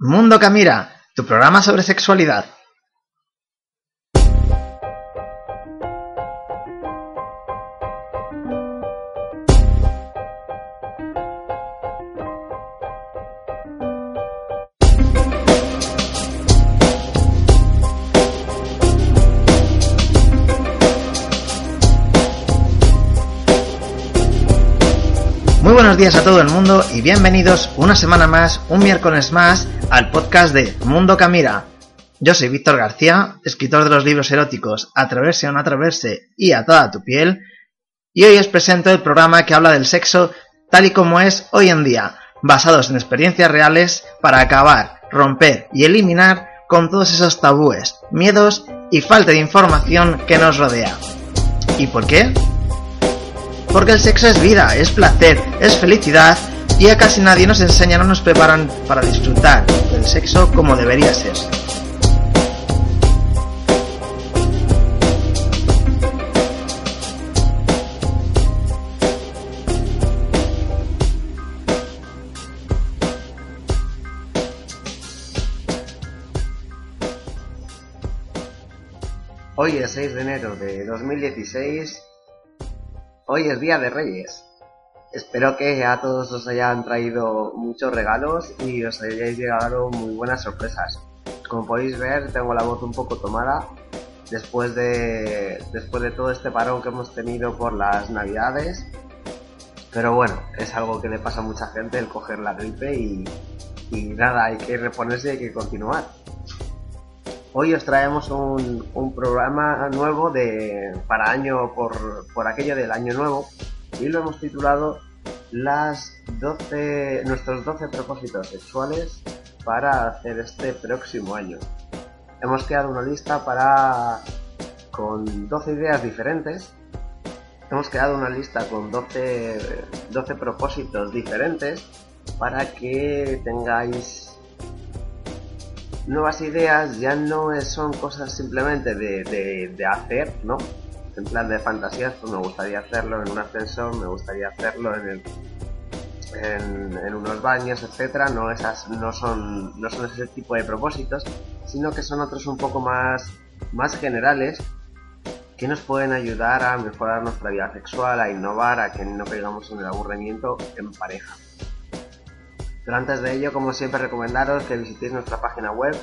Mundo Camira, tu programa sobre sexualidad. Buenos días a todo el mundo y bienvenidos una semana más, un miércoles más, al podcast de Mundo Camira. Yo soy Víctor García, escritor de los libros eróticos Atreverse o no atreverse y A toda tu piel, y hoy os presento el programa que habla del sexo tal y como es hoy en día, basados en experiencias reales para acabar, romper y eliminar con todos esos tabúes, miedos y falta de información que nos rodea. ¿Y por qué? Porque el sexo es vida, es placer, es felicidad y a casi nadie nos enseñan o nos preparan para disfrutar del sexo como debería ser. Hoy es 6 de enero de 2016 Hoy es Día de Reyes. Espero que a todos os hayan traído muchos regalos y os hayáis llegado muy buenas sorpresas. Como podéis ver, tengo la voz un poco tomada después de, después de todo este parón que hemos tenido por las navidades. Pero bueno, es algo que le pasa a mucha gente el coger la gripe y, y nada, hay que reponerse y hay que continuar. Hoy os traemos un, programa nuevo de, para año por, por aquello del año nuevo y lo hemos titulado las 12, nuestros 12 propósitos sexuales para hacer este próximo año. Hemos creado una lista para con 12 ideas diferentes. Hemos creado una lista con 12, 12 propósitos diferentes para que tengáis nuevas ideas ya no son cosas simplemente de, de, hacer, ¿no? En plan de fantasías, pues me gustaría hacerlo en un ascensor, me gustaría hacerlo en el, en, unos baños, etcétera, no esas no son no son ese tipo de propósitos, sino que son otros un poco más más generales que nos pueden ayudar a mejorar nuestra vida sexual, a innovar, a que no caigamos en el aburrimiento en pareja. Pero antes de ello, como siempre, recomendaros que visitéis nuestra página web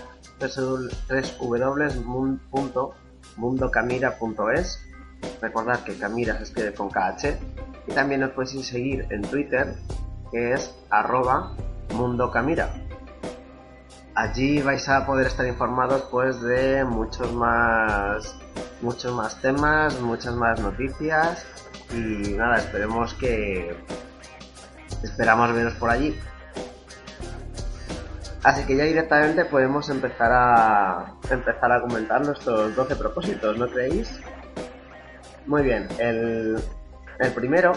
www.mundocamira.es Recordad que Camira se escribe con KH y también os podéis seguir en Twitter que es arroba mundocamira. Allí vais a poder estar informados pues de muchos más muchos más temas, muchas más noticias y nada, esperemos que esperamos veros por allí. Así que ya directamente podemos empezar a empezar a comentar nuestros 12 propósitos, ¿no creéis? Muy bien, el, el primero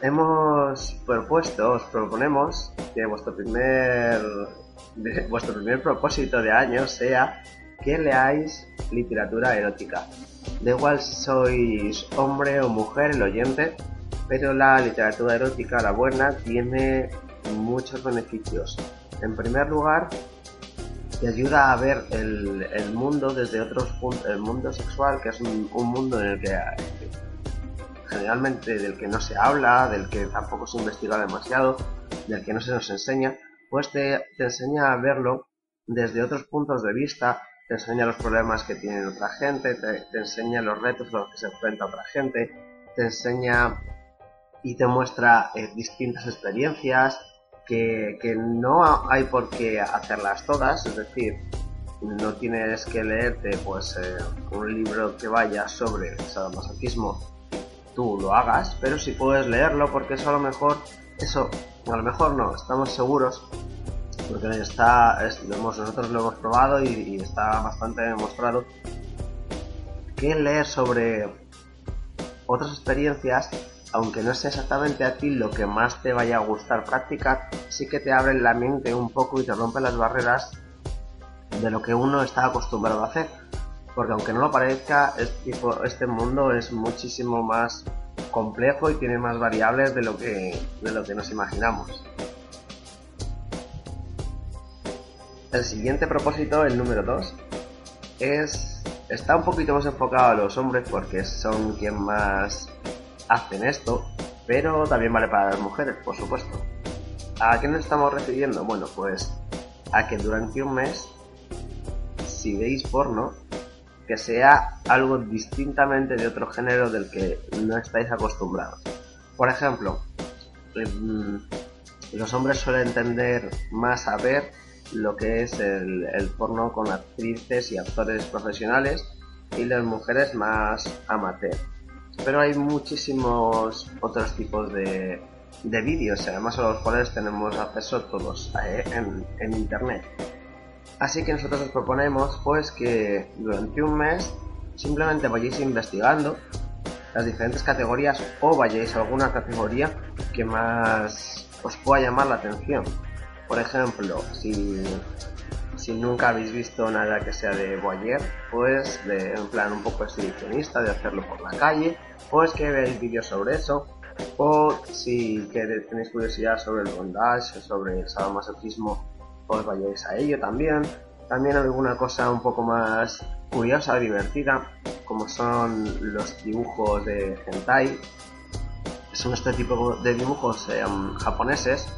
hemos propuesto, os proponemos que vuestro primer vuestro primer propósito de año sea que leáis literatura erótica. Da igual si sois hombre o mujer el oyente, pero la literatura erótica, la buena, tiene muchos beneficios en primer lugar, te ayuda a ver el, mundo desde otros puntos, el mundo sexual, que es un, mundo en el que generalmente del que no se habla, del que tampoco se investiga demasiado, del que no se nos enseña, pues te, enseña a verlo desde otros puntos de vista, te enseña los problemas que tiene otra gente, te, enseña los retos a los que se enfrenta otra gente, te enseña y te muestra eh, distintas experiencias, que, no hay por qué hacerlas todas, es decir, no tienes que leerte pues eh, un libro que vaya sobre sadomasoquismo, tú lo hagas, pero si puedes leerlo porque eso a lo mejor, eso, a lo mejor no, estamos seguros porque está, nosotros lo hemos probado y, está bastante demostrado que leer sobre otras experiencias, aunque no sea exactamente a ti lo que más te vaya a gustar practicar, sí que te abre la mente un poco y te rompe las barreras de lo que uno está acostumbrado a hacer. Porque aunque no lo parezca, este, este mundo es muchísimo más complejo y tiene más variables de lo que, de lo que nos imaginamos. El siguiente propósito, el número 2, es está un poquito más enfocado a los hombres porque son quien más hacen esto, pero también vale para las mujeres, por supuesto. ¿A qué nos estamos refiriendo? Bueno, pues a que durante un mes, si veis porno, que sea algo distintamente de otro género del que no estáis acostumbrados. Por ejemplo, em, los hombres suelen tender más a ver lo que es el, porno con actrices y actores profesionales y las mujeres más amateur. Pero hay muchísimos otros tipos de, de vídeos, además a los cuales tenemos acceso todos eh, en, en internet. Así que nosotros os proponemos pues que durante un mes simplemente vayáis investigando las diferentes categorías o vayáis a alguna categoría que más os pueda llamar la atención. Por ejemplo, si, si nunca habéis visto nada que sea de voyeur, pues de en plan un poco exhibicionista, de hacerlo por la calle, pues que veáis vídeos sobre eso. O si tenéis curiosidad sobre el bondage, sobre el sadomasoquismo, pues vayáis a ello también. También alguna cosa un poco más curiosa, divertida, como son los dibujos de hentai. Son este tipo de dibujos em, japoneses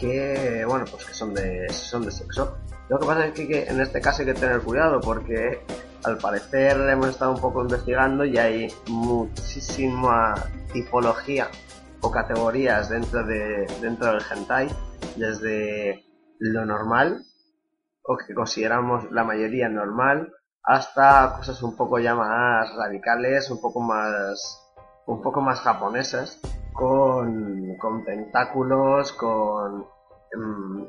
que, bueno, pues que son de, son de sexo. Lo que pasa es que, en este caso hay que tener cuidado porque al parecer hemos estado un poco investigando y hay muchísima tipología o categorías dentro de dentro del hentai desde lo normal o que consideramos la mayoría normal hasta cosas un poco ya más radicales un poco más un poco más japonesas con, con tentáculos, con, em,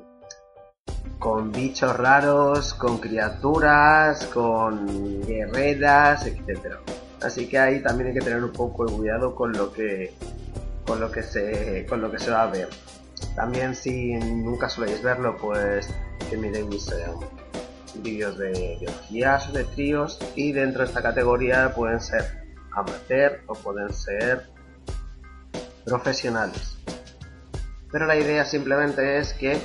con bichos raros, con criaturas, con guerreras, etc. Así que ahí también hay que tener un poco de cuidado con lo que con lo que se con lo que se va a ver. También si nunca soléis verlo, pues que miréis eh, vídeos de biologías o de tríos y dentro de esta categoría pueden ser amateur o pueden ser profesionales. Pero la idea simplemente es que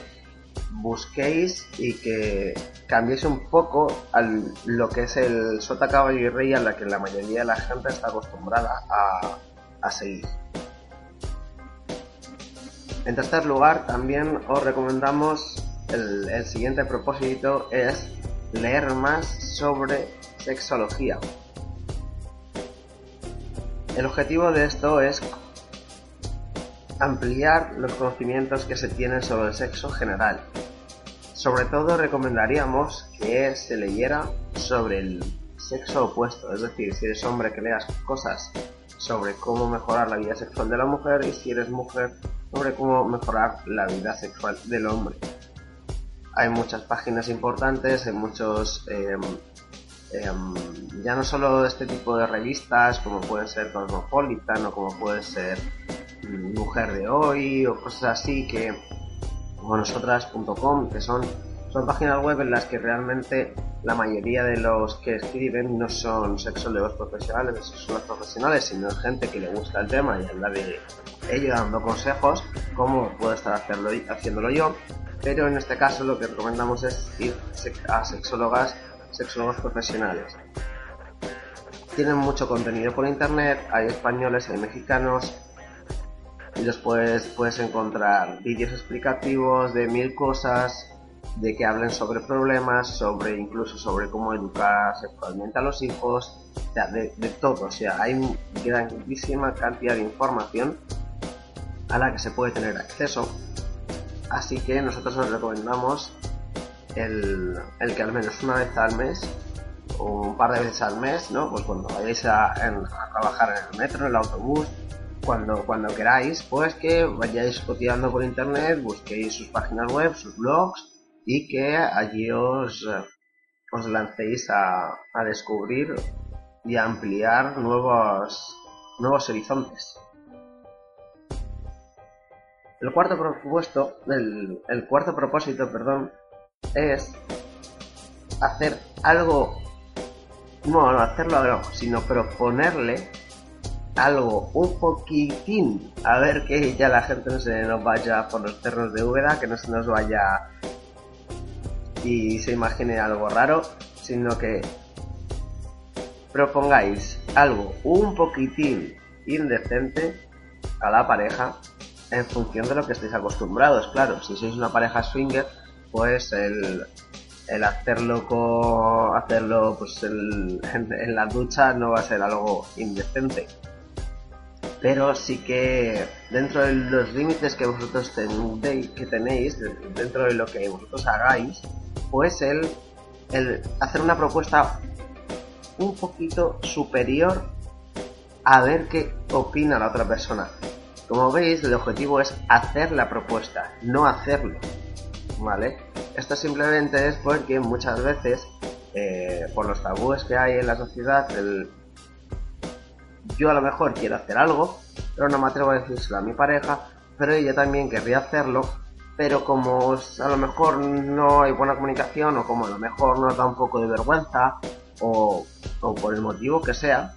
busquéis y que cambiéis un poco a lo que es el sota caballo y rey a la que la mayoría de la gente está acostumbrada a, seguir. En tercer lugar, también os recomendamos el, el siguiente propósito es leer más sobre sexología. El objetivo de esto es ampliar los conocimientos que se tienen sobre el sexo general. Sobre todo recomendaríamos que se leyera sobre el sexo opuesto, es decir, si eres hombre que leas cosas sobre cómo mejorar la vida sexual de la mujer y si eres mujer sobre cómo mejorar la vida sexual del hombre. Hay muchas páginas importantes, hay muchos... Em, em, ya no solo este tipo de revistas como pueden ser Cosmopolitan o como puede ser mujer de hoy o cosas así que o nosotras.com que son son páginas web en las que realmente la mayoría de los que escriben no son sexólogos profesionales, los profesionales, sino gente que le gusta el tema y habla de ello dando consejos, como puedo estar haciéndolo yo. Pero en este caso lo que recomendamos es ir a sexólogas, sexólogos profesionales. Tienen mucho contenido por internet, hay españoles, hay mexicanos, y después puedes encontrar vídeos explicativos de mil cosas, de que hablen sobre problemas, sobre incluso sobre cómo educar sexualmente a los hijos, de, todo, o sea, hay grandísima cantidad de información a la que se puede tener acceso. Así que nosotros os recomendamos el, el que al menos una vez al mes o un par de veces al mes, ¿no? Pues cuando vayáis a, a trabajar en el metro, en el autobús, cuando, cuando queráis, pues que vayáis coteando por internet, busquéis sus páginas web, sus blogs y que allí os, os lancéis a, a descubrir y a ampliar nuevos, nuevos horizontes. El cuarto propuesto, el, el cuarto propósito, perdón, es hacer algo, no, no hacerlo no, sino proponerle algo un poquitín, a ver que ya la gente no se nos vaya por los cerros de Úbeda, que no se nos vaya y se imagine algo raro, sino que propongáis algo un poquitín indecente a la pareja en función de lo que estéis acostumbrados. Claro, si sois una pareja swinger, pues el, el hacerlo con, hacerlo pues en, en, la ducha no va a ser algo indecente. Pero sí que dentro de los límites que vosotros tenéis, que tenéis, dentro de lo que vosotros hagáis, pues el, el hacer una propuesta un poquito superior a ver qué opina la otra persona. Como veis, el objetivo es hacer la propuesta, no hacerlo. ¿Vale? Esto simplemente es porque muchas veces, eh, por los tabúes que hay en la sociedad, el... yo a lo mejor quiero hacer algo, pero no me atrevo a decírselo a mi pareja, pero ella también querría hacerlo, pero como a lo mejor no hay buena comunicación o como a lo mejor nos da un poco de vergüenza o, o por el motivo que sea,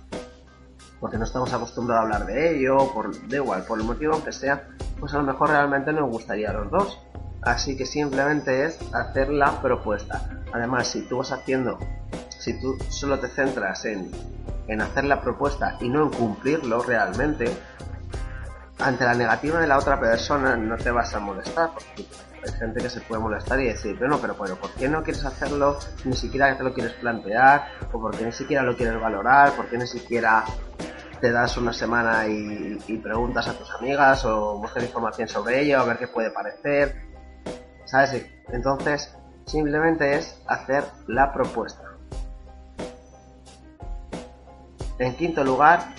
porque no estamos acostumbrados a hablar de ello, por, de igual, por el motivo que sea, pues a lo mejor realmente nos gustaría a los dos. Así que simplemente es hacer la propuesta. Además, si tú vas haciendo, si tú solo te centras en, en hacer la propuesta y no en cumplirlo realmente, ante la negativa de la otra persona no te vas a molestar, porque hay gente que se puede molestar y decir, bueno, pero, pero ¿por qué no quieres hacerlo? Ni siquiera te lo quieres plantear, o por qué ni siquiera lo quieres valorar, por qué ni siquiera te das una semana y, y preguntas a tus amigas o buscas información sobre ello, a ver qué puede parecer, ¿sabes? Entonces, simplemente es hacer la propuesta. En quinto lugar,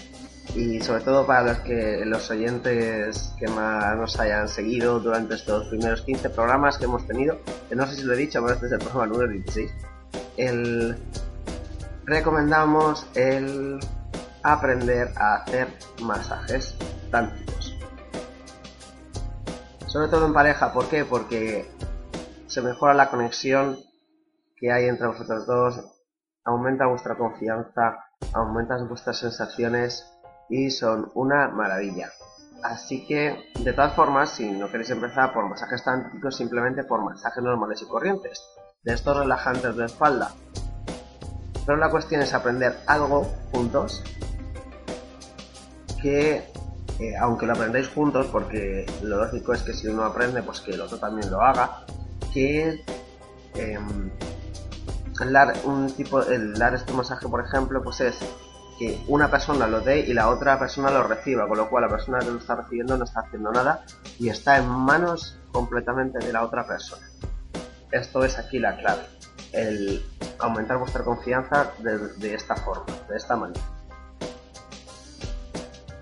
y sobre todo para los que los oyentes que más nos hayan seguido durante estos primeros 15 programas que hemos tenido, que no sé si lo he dicho, pero este es el programa número 16, el, recomendamos el aprender a hacer masajes tántricos. Sobre todo en pareja, ¿por qué? Porque se mejora la conexión que hay entre vosotros dos, aumenta vuestra confianza, aumenta vuestras sensaciones y son una maravilla. Así que, de todas formas, si no queréis empezar por masajes tántricos, simplemente por masajes normales y corrientes, de estos relajantes de espalda. Pero la cuestión es aprender algo juntos que, eh, aunque lo aprendáis juntos, porque lo lógico es que si uno aprende, pues que el otro también lo haga, que eh, el dar un tipo, el dar este masaje, por ejemplo, pues es que una persona lo dé y la otra persona lo reciba, con lo cual la persona que lo está recibiendo no está haciendo nada y está en manos completamente de la otra persona. Esto es aquí la clave, el aumentar vuestra confianza de, de esta forma, de esta manera.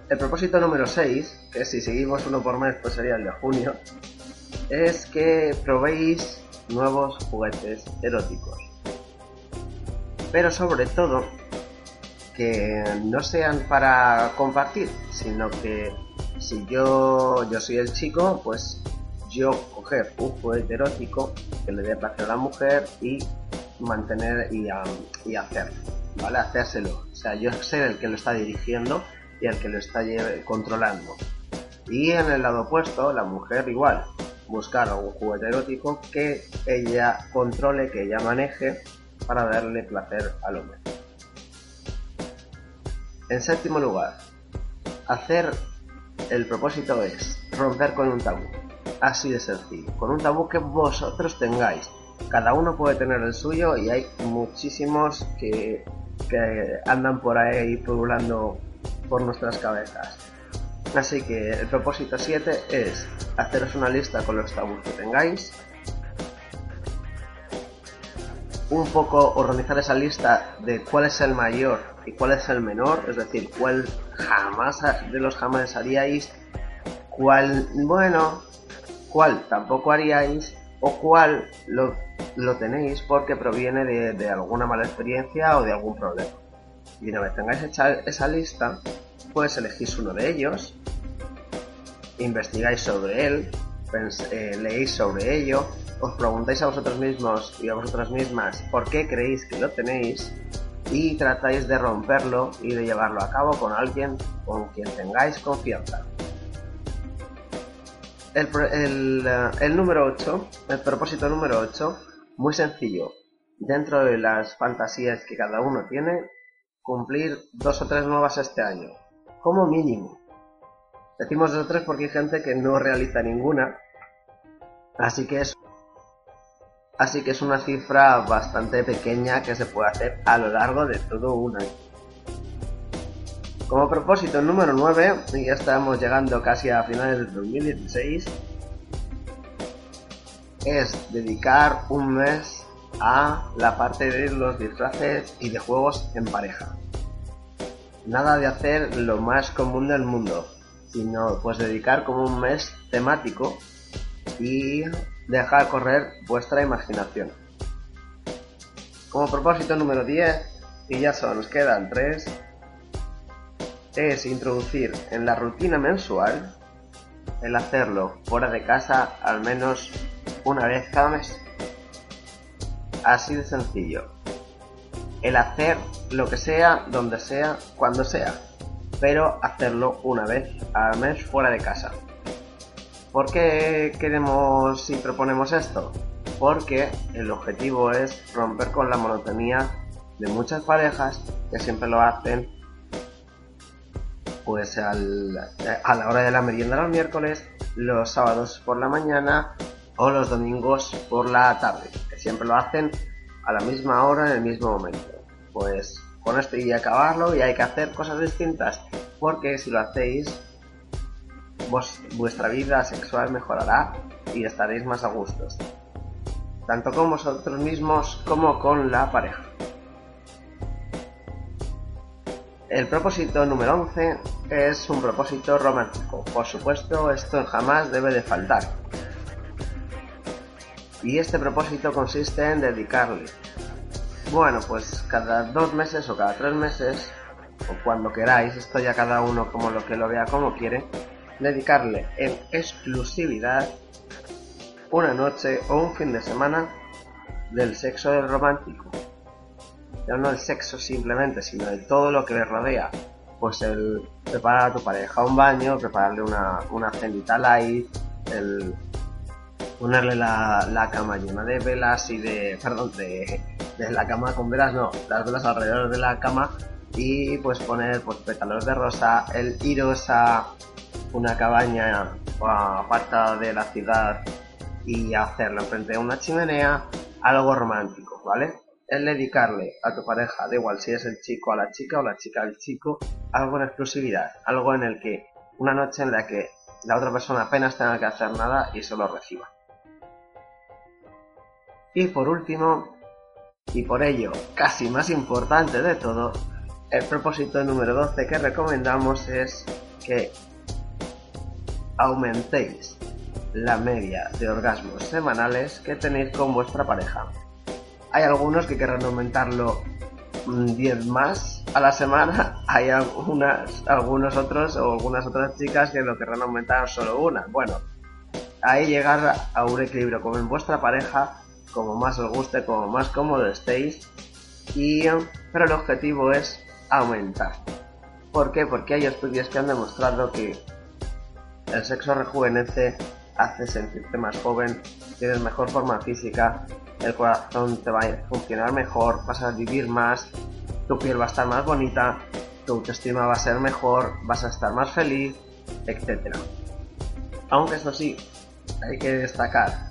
El propósito número 6, que si seguimos uno por mes pues sería el de junio, es que probéis nuevos juguetes eróticos. Pero sobre todo que no sean para compartir, sino que si yo, yo soy el chico, pues yo coger un juguete erótico que le dé placer a la mujer y mantener y, um, y hacerlo, ¿vale? Hacérselo. O sea, yo ser el que lo está dirigiendo y el que lo está controlando. Y en el lado opuesto, la mujer igual, buscar un juguete erótico que ella controle, que ella maneje para darle placer al hombre. En séptimo lugar, hacer el propósito es romper con un tabú. Así de sencillo. Con un tabú que vosotros tengáis. Cada uno puede tener el suyo y hay muchísimos que, que andan por ahí pululando por nuestras cabezas. Así que el propósito 7 es haceros una lista con los tabús que tengáis. Un poco organizar esa lista de cuál es el mayor y cuál es el menor, es decir, cuál jamás de los jamás haríais, cuál, bueno, cuál tampoco haríais o cuál lo, tenéis porque proviene de, alguna mala experiencia o de algún problema. Y una vez tengáis hecha esa lista, pues elegís uno de ellos, investigáis sobre él, eh, leéis sobre ello, os preguntáis a vosotros mismos y a vosotras mismas por qué creéis que lo tenéis y tratáis de romperlo y de llevarlo a cabo con alguien con quien tengáis confianza. El, eh, número 8, el propósito número 8, muy sencillo. Dentro de las fantasías que cada uno tiene, cumplir dos o tres nuevas este año. Como mínimo. Decimos dos o tres porque hay gente que no realiza ninguna. Así que es Así que es una cifra bastante pequeña que se puede hacer a lo largo de todo un año. Como propósito número 9, y ya estamos llegando casi a finales del 2016, es dedicar un mes a la parte de los disfraces y de juegos en pareja. Nada de hacer lo más común del mundo, sino pues dedicar como un mes temático y dejar correr vuestra imaginación. Como propósito número 10, y ya solo nos quedan 3, es introducir en la rutina mensual el hacerlo fuera de casa al menos una vez cada mes. Así de sencillo. El hacer lo que sea, donde sea, cuando sea, pero hacerlo una vez al mes fuera de casa. ¿Por qué queremos y proponemos esto? Porque el objetivo es romper con la monotonía de muchas parejas que siempre lo hacen pues al, a la hora de la merienda los miércoles, los sábados por la mañana o los domingos por la tarde, que siempre lo hacen a la misma hora en el mismo momento. Pues con esto y acabarlo y hay que hacer cosas distintas, porque si lo hacéis vuestra vida sexual mejorará y estaréis más a gustos, tanto con vosotros mismos como con la pareja. El propósito número 11 es un propósito romántico. Por supuesto, esto jamás debe de faltar. Y este propósito consiste en dedicarle, bueno, pues cada dos meses o cada tres meses, o cuando queráis, esto ya cada uno como lo que lo vea como quiere, dedicarle en exclusividad una noche o un fin de semana del sexo romántico. Ya no el sexo simplemente, sino de todo lo que le rodea. Pues el preparar a tu pareja un baño, prepararle una, una cenita light, el ponerle la, la, cama llena de velas y de, perdón, de, de la cama con velas, no, las velas alrededor de la cama y pues poner pues pétalos de rosa, el iros a una cabaña apartada de la ciudad y hacerlo frente a una chimenea, algo romántico, ¿vale? Es dedicarle a tu pareja, da igual si es el chico a la chica o la chica al chico, algo en exclusividad, algo en el que una noche en la que la otra persona apenas tenga que hacer nada y solo reciba. Y por último, y por ello casi más importante de todo, el propósito número 12 que recomendamos es que aumentéis la media de orgasmos semanales que tenéis con vuestra pareja. Hay algunos que querrán aumentarlo 10 mm, más a la semana, hay algunas, algunos otros o algunas otras chicas que lo querrán aumentar solo una. Bueno, ahí llegar a un equilibrio con vuestra pareja, como más os guste, como más cómodo estéis, y, pero el objetivo es aumentar. ¿Por qué? Porque hay estudios que han demostrado que el sexo rejuvenece, hace sentirte más joven, tienes mejor forma física, el corazón te va a funcionar mejor, vas a vivir más, tu piel va a estar más bonita, tu autoestima va a ser mejor, vas a estar más feliz, etc. Aunque eso sí, hay que destacar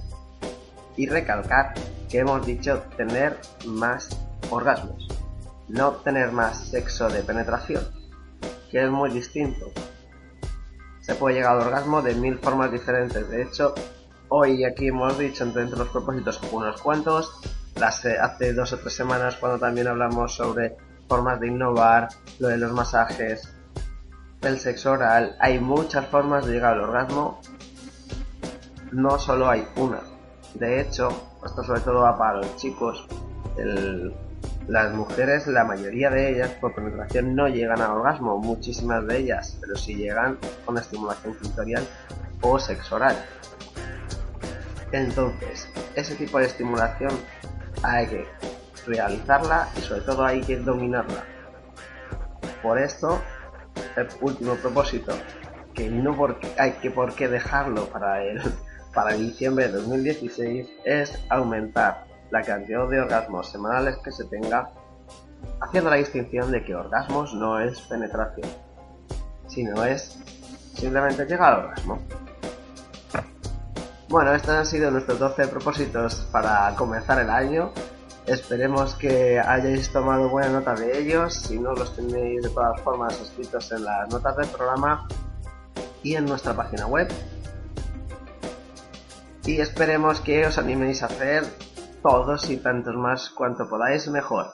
y recalcar que hemos dicho tener más orgasmos, no tener más sexo de penetración, que es muy distinto se puede llegar al orgasmo de mil formas diferentes. De hecho, hoy aquí hemos dicho entre los propósitos unos cuantos. Las, hace dos o tres semanas cuando también hablamos sobre formas de innovar, lo de los masajes, el sexo oral, hay muchas formas de llegar al orgasmo. No solo hay una. De hecho, esto sobre todo va para los chicos, las mujeres, la mayoría de ellas por penetración no llegan al orgasmo, muchísimas de ellas, pero sí llegan con estimulación clitorial o sexual. Entonces, ese tipo de estimulación hay que realizarla y sobre todo hay que dominarla. Por esto, el último propósito, que no hay que por qué dejarlo para el, para diciembre de 2016, es aumentar la cantidad de orgasmos semanales que se tenga, haciendo la distinción de que orgasmos no es penetración, sino es simplemente llegar al orgasmo. Bueno, estos han sido nuestros 12 propósitos para comenzar el año. Esperemos que hayáis tomado buena nota de ellos. Si no, los tenéis de todas formas escritos en las notas del programa y en nuestra página web. Y esperemos que os animéis a hacer todos y tantos más cuanto podáis mejor.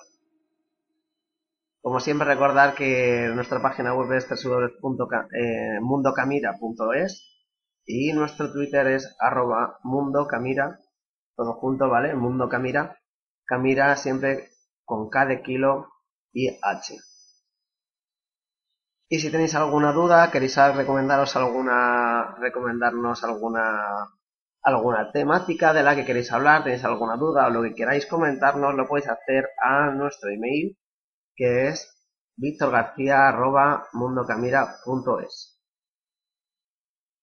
Como siempre recordar que nuestra página web es www.mundocamira.es y nuestro Twitter es arroba mundo camira, todo junto, ¿vale? Mundo camira. Camira siempre con K de kilo y H. Y si tenéis alguna duda, queréis recomendaros alguna, recomendarnos alguna, alguna temática de la que queréis hablar, tenéis alguna duda o lo que queráis comentarnos, lo podéis hacer a nuestro email, que es victorgarcía.mundocamira.es.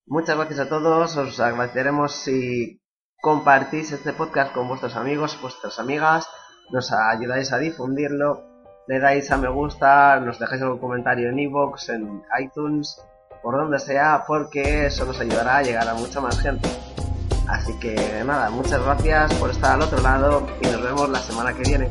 Muchas gracias a todos, os agradeceremos si compartís este podcast con vuestros amigos, vuestras amigas, nos ayudáis a difundirlo, le dais a me gusta, nos dejáis algún comentario en iVoox, en iTunes, por donde sea, porque eso nos ayudará a llegar a mucha más gente. Así que nada, muchas gracias por estar al otro lado y nos vemos la semana que viene.